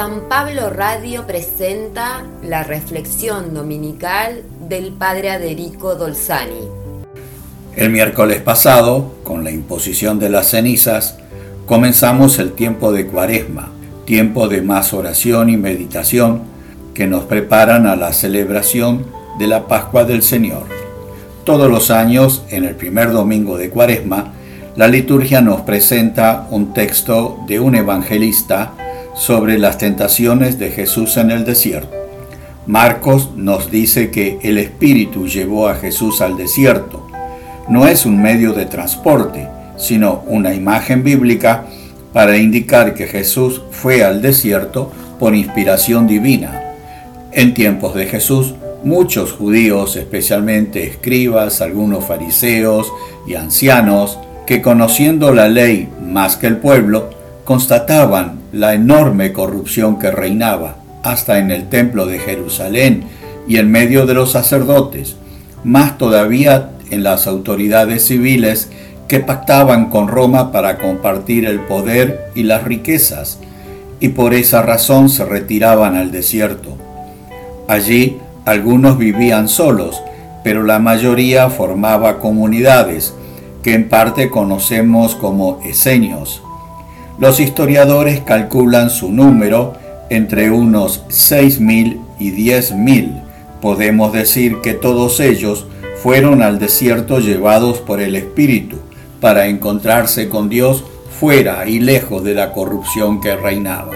San Pablo Radio presenta la reflexión dominical del Padre Aderico Dolzani. El miércoles pasado, con la imposición de las cenizas, comenzamos el tiempo de Cuaresma, tiempo de más oración y meditación que nos preparan a la celebración de la Pascua del Señor. Todos los años, en el primer domingo de Cuaresma, la liturgia nos presenta un texto de un evangelista sobre las tentaciones de Jesús en el desierto. Marcos nos dice que el Espíritu llevó a Jesús al desierto. No es un medio de transporte, sino una imagen bíblica para indicar que Jesús fue al desierto por inspiración divina. En tiempos de Jesús, muchos judíos, especialmente escribas, algunos fariseos y ancianos, que conociendo la ley más que el pueblo, constataban la enorme corrupción que reinaba hasta en el templo de Jerusalén y en medio de los sacerdotes, más todavía en las autoridades civiles que pactaban con Roma para compartir el poder y las riquezas, y por esa razón se retiraban al desierto. Allí algunos vivían solos, pero la mayoría formaba comunidades, que en parte conocemos como esenios. Los historiadores calculan su número entre unos 6.000 y 10.000. Podemos decir que todos ellos fueron al desierto llevados por el Espíritu para encontrarse con Dios fuera y lejos de la corrupción que reinaba.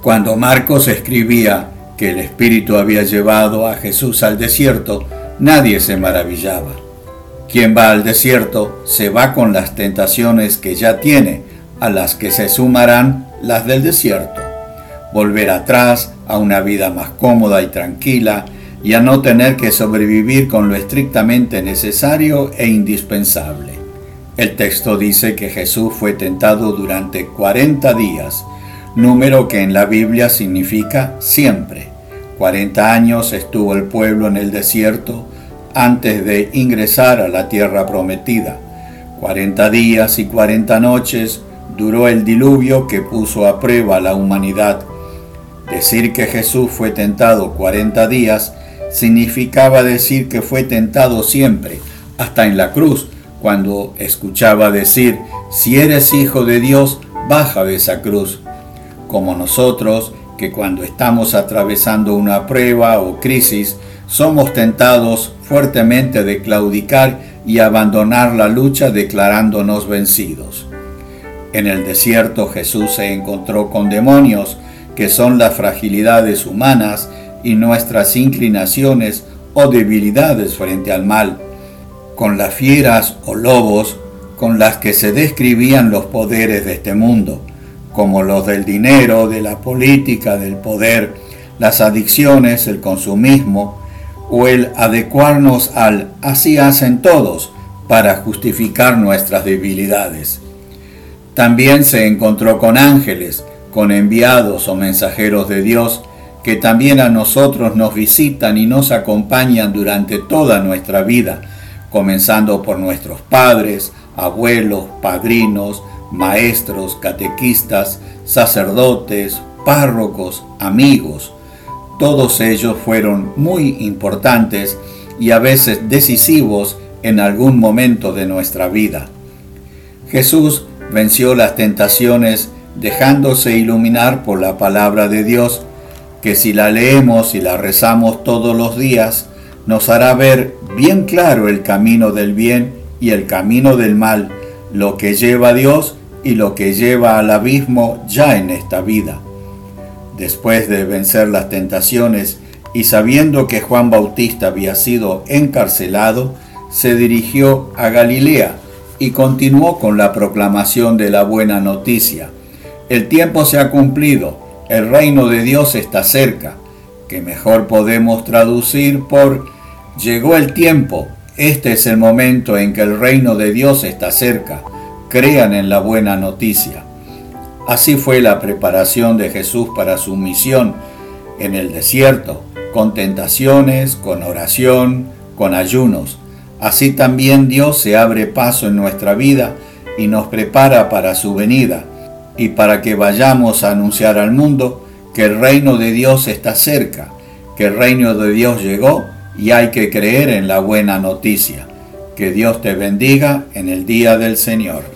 Cuando Marcos escribía que el Espíritu había llevado a Jesús al desierto, nadie se maravillaba. Quien va al desierto se va con las tentaciones que ya tiene, a las que se sumarán las del desierto, volver atrás a una vida más cómoda y tranquila y a no tener que sobrevivir con lo estrictamente necesario e indispensable. El texto dice que Jesús fue tentado durante 40 días, número que en la Biblia significa siempre. 40 años estuvo el pueblo en el desierto antes de ingresar a la tierra prometida. 40 días y 40 noches duró el diluvio que puso a prueba a la humanidad. Decir que Jesús fue tentado 40 días significaba decir que fue tentado siempre, hasta en la cruz, cuando escuchaba decir, si eres hijo de Dios, baja de esa cruz. Como nosotros, que cuando estamos atravesando una prueba o crisis, somos tentados fuertemente de claudicar y abandonar la lucha declarándonos vencidos. En el desierto Jesús se encontró con demonios, que son las fragilidades humanas y nuestras inclinaciones o debilidades frente al mal, con las fieras o lobos con las que se describían los poderes de este mundo, como los del dinero, de la política, del poder, las adicciones, el consumismo, o el adecuarnos al así hacen todos para justificar nuestras debilidades. También se encontró con ángeles, con enviados o mensajeros de Dios, que también a nosotros nos visitan y nos acompañan durante toda nuestra vida, comenzando por nuestros padres, abuelos, padrinos, maestros, catequistas, sacerdotes, párrocos, amigos. Todos ellos fueron muy importantes y a veces decisivos en algún momento de nuestra vida. Jesús venció las tentaciones dejándose iluminar por la palabra de Dios, que si la leemos y la rezamos todos los días, nos hará ver bien claro el camino del bien y el camino del mal, lo que lleva a Dios y lo que lleva al abismo ya en esta vida. Después de vencer las tentaciones y sabiendo que Juan Bautista había sido encarcelado, se dirigió a Galilea, y continuó con la proclamación de la buena noticia. El tiempo se ha cumplido, el reino de Dios está cerca, que mejor podemos traducir por llegó el tiempo, este es el momento en que el reino de Dios está cerca, crean en la buena noticia. Así fue la preparación de Jesús para su misión en el desierto, con tentaciones, con oración, con ayunos Así también Dios se abre paso en nuestra vida y nos prepara para su venida y para que vayamos a anunciar al mundo que el reino de Dios está cerca, que el reino de Dios llegó y hay que creer en la buena noticia. Que Dios te bendiga en el día del Señor.